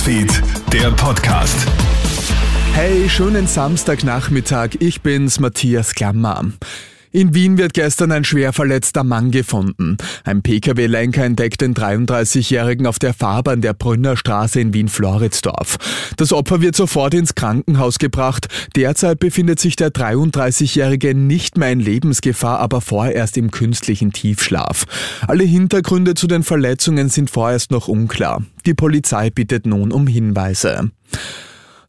Newsfeed, der Podcast. Hey, schönen Samstagnachmittag. Ich bin's, Matthias Klammer. In Wien wird gestern ein schwer verletzter Mann gefunden. Ein Pkw-Lenker entdeckt den 33-Jährigen auf der Fahrbahn der Brünner Straße in Wien-Floridsdorf. Das Opfer wird sofort ins Krankenhaus gebracht. Derzeit befindet sich der 33-Jährige nicht mehr in Lebensgefahr, aber vorerst im künstlichen Tiefschlaf. Alle Hintergründe zu den Verletzungen sind vorerst noch unklar. Die Polizei bittet nun um Hinweise.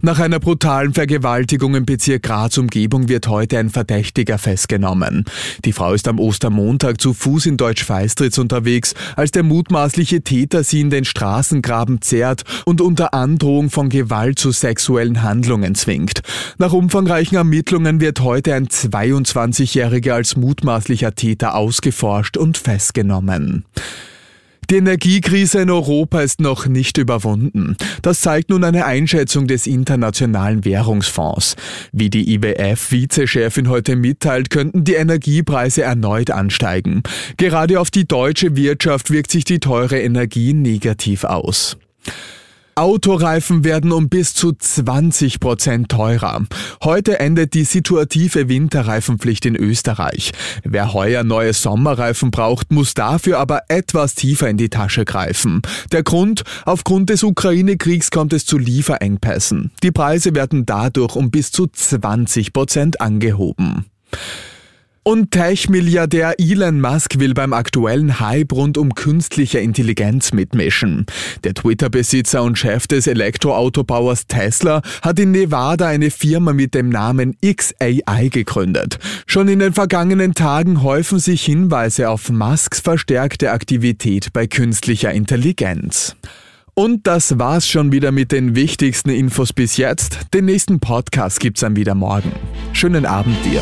Nach einer brutalen Vergewaltigung im Bezirk Graz Umgebung wird heute ein Verdächtiger festgenommen. Die Frau ist am Ostermontag zu Fuß in Deutsch-Feistritz unterwegs, als der mutmaßliche Täter sie in den Straßengraben zerrt und unter Androhung von Gewalt zu sexuellen Handlungen zwingt. Nach umfangreichen Ermittlungen wird heute ein 22-Jähriger als mutmaßlicher Täter ausgeforscht und festgenommen. Die Energiekrise in Europa ist noch nicht überwunden. Das zeigt nun eine Einschätzung des Internationalen Währungsfonds. Wie die IWF-Vizechefin heute mitteilt, könnten die Energiepreise erneut ansteigen. Gerade auf die deutsche Wirtschaft wirkt sich die teure Energie negativ aus. Autoreifen werden um bis zu 20 Prozent teurer. Heute endet die situative Winterreifenpflicht in Österreich. Wer heuer neue Sommerreifen braucht, muss dafür aber etwas tiefer in die Tasche greifen. Der Grund? Aufgrund des Ukraine-Kriegs kommt es zu Lieferengpässen. Die Preise werden dadurch um bis zu 20 Prozent angehoben. Und Tech-Milliardär Elon Musk will beim aktuellen Hype rund um künstliche Intelligenz mitmischen. Der Twitter-Besitzer und Chef des Elektroautobauers Tesla hat in Nevada eine Firma mit dem Namen XAI gegründet. Schon in den vergangenen Tagen häufen sich Hinweise auf Musks verstärkte Aktivität bei künstlicher Intelligenz. Und das war's schon wieder mit den wichtigsten Infos bis jetzt. Den nächsten Podcast gibt's dann wieder morgen. Schönen Abend dir.